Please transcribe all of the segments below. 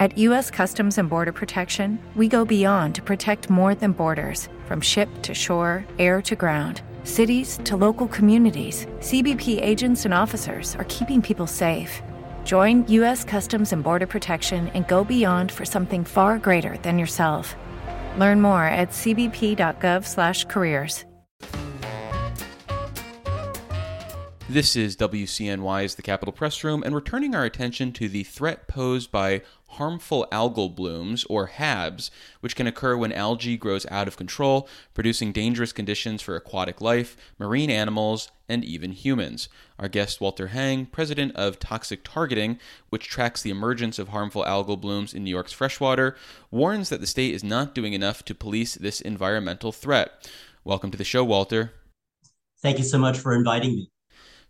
At U.S. Customs and Border Protection, we go beyond to protect more than borders from ship to shore, air to ground cities to local communities, CBP agents and officers are keeping people safe. Join U.S. Customs and Border Protection and go beyond for something far greater than yourself. Learn more at cbp.gov/careers. This is WCNY's The Capitol Press Room, and we're turning our attention to the threat posed by harmful algal blooms, or HABs, which can occur when algae grows out of control, producing dangerous conditions for aquatic life, marine animals, and even humans. Our guest, Walter Hang, president of Toxics Targeting, which tracks the emergence of harmful algal blooms in New York's freshwater, warns that the state is not doing enough to police this environmental threat. Welcome to the show, Walter. Thank you so much for inviting me.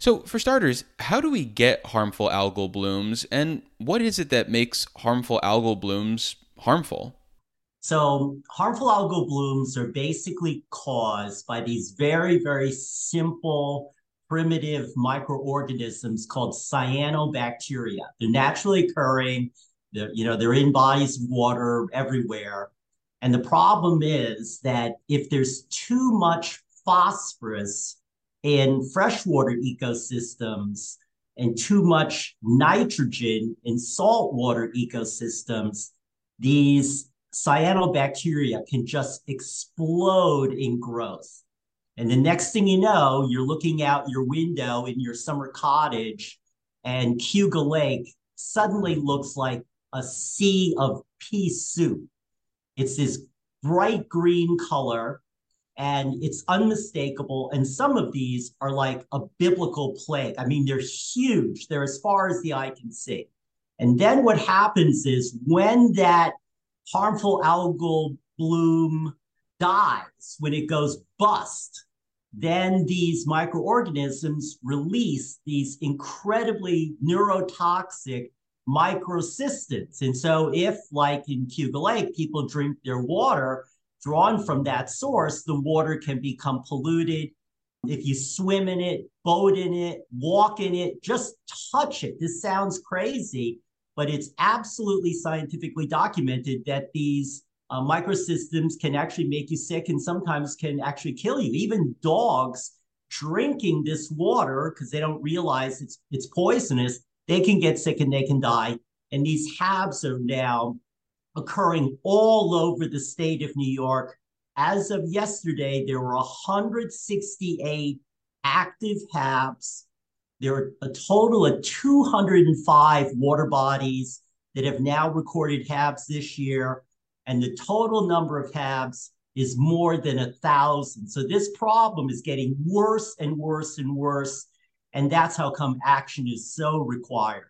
So, for starters, how do we get harmful algal blooms, and what is it that makes harmful algal blooms harmful? So, harmful algal blooms are basically caused by these very, very simple, primitive microorganisms called cyanobacteria. They're naturally occurring. They're, you know, they're in bodies of water everywhere. And the problem is that if there's too much phosphorus in freshwater ecosystems and too much nitrogen in saltwater ecosystems, these cyanobacteria can just explode in growth. And the next thing you know, you're looking out your window in your summer cottage, and Cayuga Lake suddenly looks like a sea of pea soup. It's this bright green color and it's unmistakable. And some of these are like a biblical plague. I mean, they're huge, they're as far as the eye can see. And then what happens is when that harmful algal bloom dies, when it goes bust, then these microorganisms release these incredibly neurotoxic microcystins. And so, if, like in Cayuga Lake, people drink their water, drawn from that source, the water can become polluted. If you swim in it, boat in it, walk in it, just touch it. This sounds crazy, but it's absolutely scientifically documented that these uh, microcystins can actually make you sick and sometimes can actually kill you. Even dogs drinking this water because they don't realize it's it's poisonous, they can get sick and they can die. And these HABs are now occurring all over the state of New York. As of yesterday, there were 168 active HABs. There are a total of 205 water bodies that have now recorded HABs this year, and the total number of HABs is more than a thousand. So this problem is getting worse and worse and worse, and that's how come action is so required.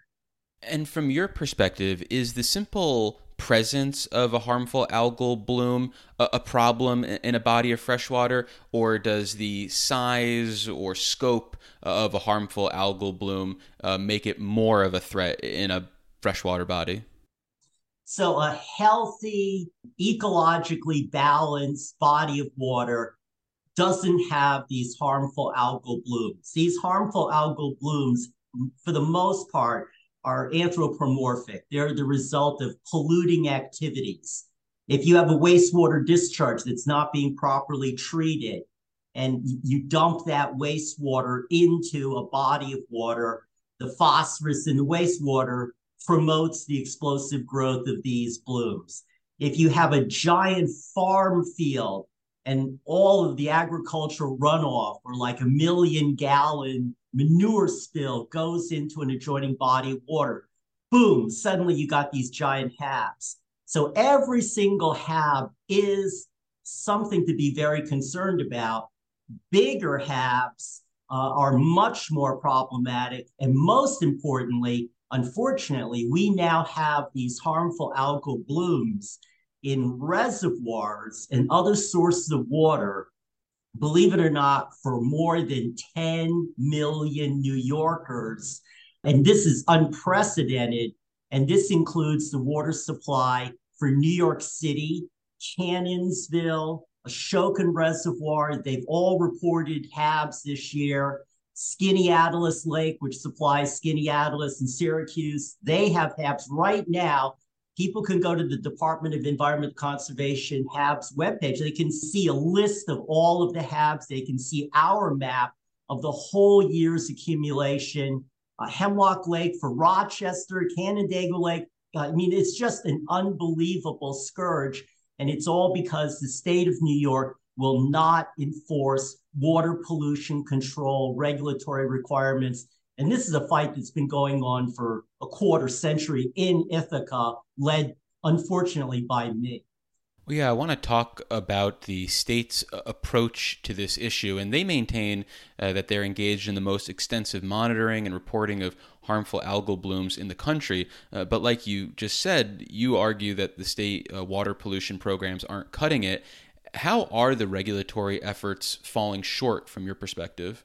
And from your perspective, is the simple presence of a harmful algal bloom a, a problem in a body of fresh water, or does the size or scope of a harmful algal bloom uh, make it more of a threat in a freshwater body? So, a healthy, ecologically balanced body of water doesn't have these harmful algal blooms. These harmful algal blooms, for the most part, are anthropomorphic. They're the result of polluting activities. If you have a wastewater discharge that's not being properly treated and you dump that wastewater into a body of water, the phosphorus in the wastewater promotes the explosive growth of these blooms. If you have a giant farm field and all of the agricultural runoff or like a million gallon manure spill goes into an adjoining body of water. Boom, suddenly you got these giant HABs. So every single HAB is something to be very concerned about. Bigger HABs uh, are much more problematic. And most importantly, unfortunately, we now have these harmful algal blooms in reservoirs and other sources of water, believe it or not, for more than 10 million New Yorkers. And this is unprecedented. And this includes the water supply for New York City, Cannonsville, Ashokan Reservoir. They've all reported HABs this year. Skaneateles Lake, which supplies Skaneateles and Syracuse, they have HABs right now. People can go to the Department of Environment Conservation HABs webpage. They can see a list of all of the HABs. They can see our map of the whole year's accumulation. Uh, Hemlock Lake for Rochester, Canandaigua Lake. Uh, I mean, it's just an unbelievable scourge. And it's all because the state of New York will not enforce water pollution control regulatory requirements. And this is a fight that's been going on for a quarter century in Ithaca, led unfortunately by me. Well, yeah, I want to talk about the state's uh, approach to this issue. And they maintain uh, that they're engaged in the most extensive monitoring and reporting of harmful algal blooms in the country. Uh, but like you just said, you argue that the state uh, water pollution programs aren't cutting it. How are the regulatory efforts falling short from your perspective?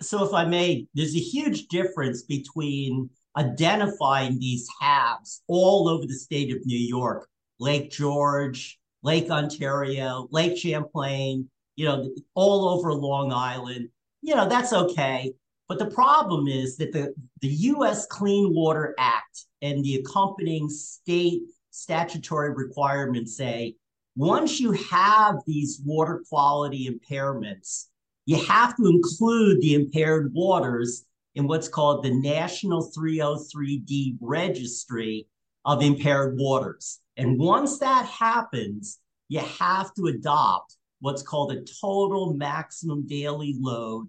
So, if I may, there's a huge difference between identifying these HABs all over the state of New York Lake George, Lake Ontario, Lake Champlain, you know, all over Long Island. You know, that's okay. But the problem is that the, the US Clean Water Act and the accompanying state statutory requirements say once you have these water quality impairments, you have to include the impaired waters in what's called the National 303D Registry of Impaired Waters. And once that happens, you have to adopt what's called a total maximum daily load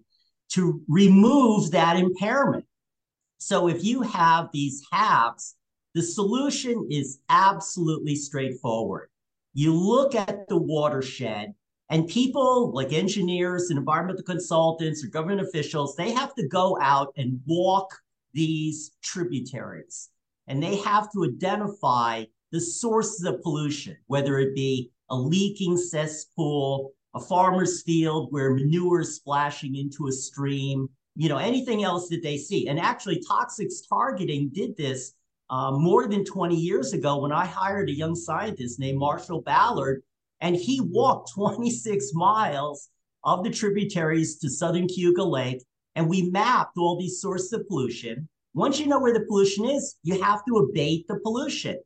to remove that impairment. So if you have these HABs, the solution is absolutely straightforward. You look at the watershed, and people like engineers and environmental consultants or government officials, they have to go out and walk these tributaries and they have to identify the sources of pollution, whether it be a leaking cesspool, a farmer's field where manure is splashing into a stream, you know, anything else that they see. And actually, toxics targeting did this uh, more than 20 years ago when I hired a young scientist named Marshall Ballard, and he walked 26 miles of the tributaries to southern Cayuga Lake, and we mapped all these sources of pollution. Once you know where the pollution is, you have to abate the pollution.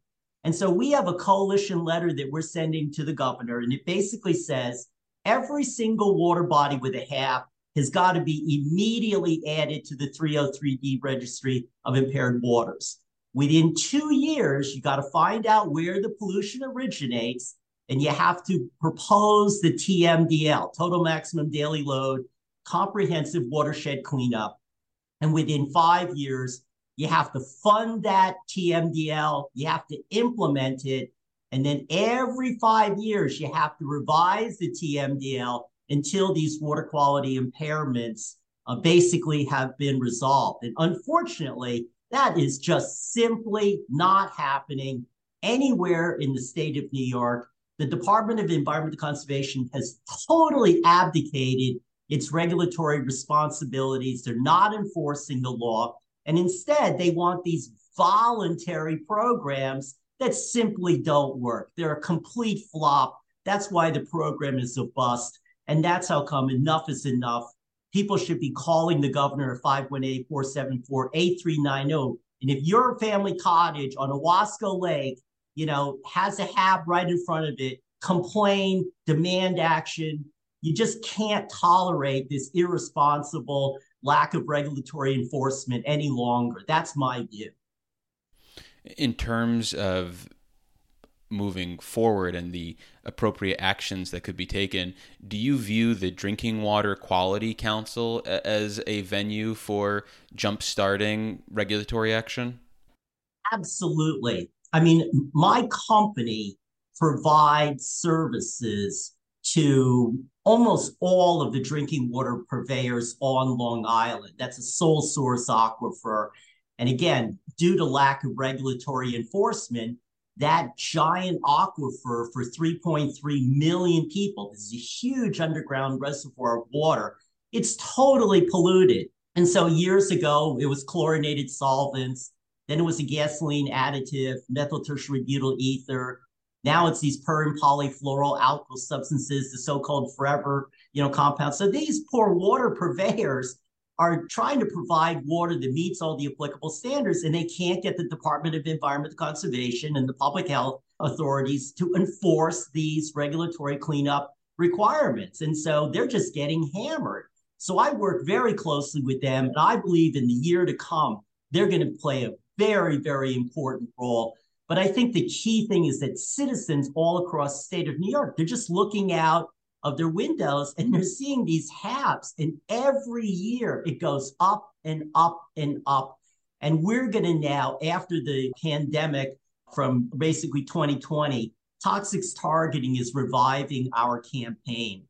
And so we have a coalition letter that we're sending to the governor, and it basically says every single water body with a HAB has got to be immediately added to the 303D registry of impaired waters. Within two years, you got to find out where the pollution originates, and you have to propose the TMDL, total maximum daily load, comprehensive watershed cleanup. And within five years, you have to fund that TMDL, you have to implement it, and then every five years, you have to revise the TMDL until these water quality impairments uh, basically have been resolved. And unfortunately, that is just simply not happening anywhere in the state of New York. The Department of Environmental Conservation has totally abdicated its regulatory responsibilities. They're not enforcing the law. And instead, they want these voluntary programs that simply don't work. They're a complete flop. That's why the program is a bust. And that's how come enough is enough. People should be calling the governor at 518 474 8390. And if your family cottage on Owasco Lake, you know, has a HAB right in front of it, complain, demand action. You just can't tolerate this irresponsible lack of regulatory enforcement any longer. That's my view. In terms of moving forward and the appropriate actions that could be taken, do you view the Drinking Water Quality Council as a venue for jump-starting regulatory action? Absolutely. I mean, my company provides services to almost all of the drinking water purveyors on Long Island. That's a sole source aquifer. And again, due to lack of regulatory enforcement, that giant aquifer for 3.3 million people, this is a huge underground reservoir of water, it's totally polluted. And so years ago, it was chlorinated solvents. Then it was a gasoline additive, methyl tertiary butyl ether. Now it's these per and polyfluoroalkyl alkyl substances, the so-called forever, you know, compounds. So these poor water purveyors are trying to provide water that meets all the applicable standards, and they can't get the Department of Environment Conservation and the public health authorities to enforce these regulatory cleanup requirements. And so they're just getting hammered. So I work very closely with them, and I believe in the year to come, they're going to play a very, very important role. But I think the key thing is that citizens all across the state of New York, they're just looking out of their windows and they're seeing these HABs. And every year it goes up and up and up. And we're going to now, after the pandemic from basically 2020, Toxics Targeting is reviving our campaign.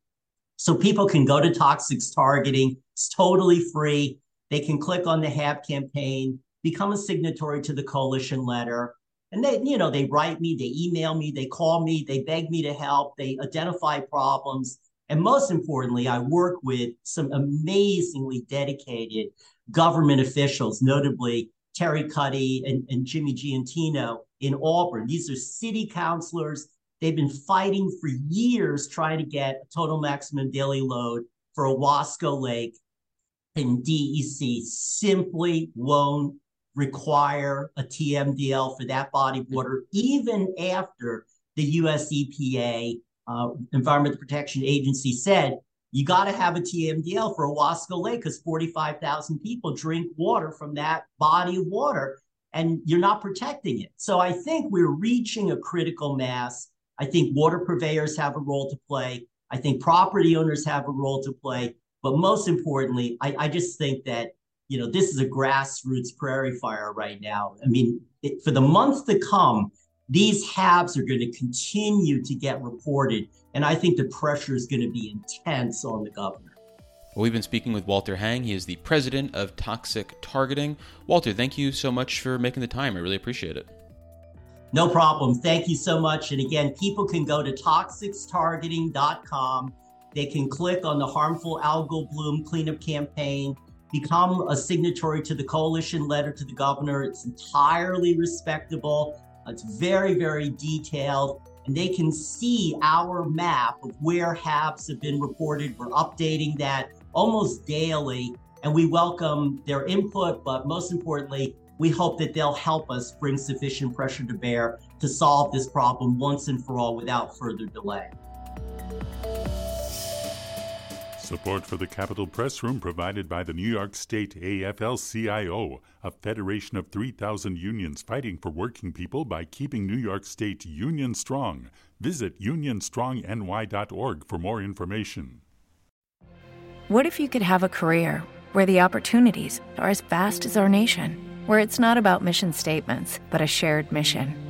So people can go to Toxics Targeting. It's totally free. They can click on the HAB campaign, become a signatory to the coalition letter. And they, you know, they write me, they email me, they call me, they beg me to help, they identify problems. And most importantly, I work with some amazingly dedicated government officials, notably Terry Cuddy and, and Jimmy Giannettino in Auburn. These are city councilors, They've been fighting for years trying to get a total maximum daily load for Owasco Lake, and DEC simply won't require a TMDL for that body of water, even after the US EPA, uh, Environmental Protection Agency, said you got to have a TMDL for Owasco Lake because 45,000 people drink water from that body of water and you're not protecting it. So I think we're reaching a critical mass I think water purveyors have a role to play. I think property owners have a role to play. But most importantly, I, I just think that, you know, this is a grassroots prairie fire right now. I mean, it, for the months to come, these HABs are going to continue to get reported. And I think the pressure is going to be intense on the governor. Well, we've been speaking with Walter Hang. He is the president of Toxics Targeting. Walter, thank you so much for making the time. I really appreciate it. No problem. Thank you so much. And again, people can go to toxicstargeting.com. They can click on the harmful algal bloom cleanup campaign, become a signatory to the coalition letter to the governor. It's entirely respectable. It's very, very detailed. And they can see our map of where HABs have been reported. We're updating that almost daily. And we welcome their input, but most importantly, we hope that they'll help us bring sufficient pressure to bear to solve this problem once and for all without further delay. Support for the Capitol Press Room provided by the New York State AFL CIO, a federation of 3,000 unions fighting for working people by keeping New York State union strong. Visit unionstrongny.org for more information. What if you could have a career where the opportunities are as vast as our nation? where it's not about mission statements, but a shared mission.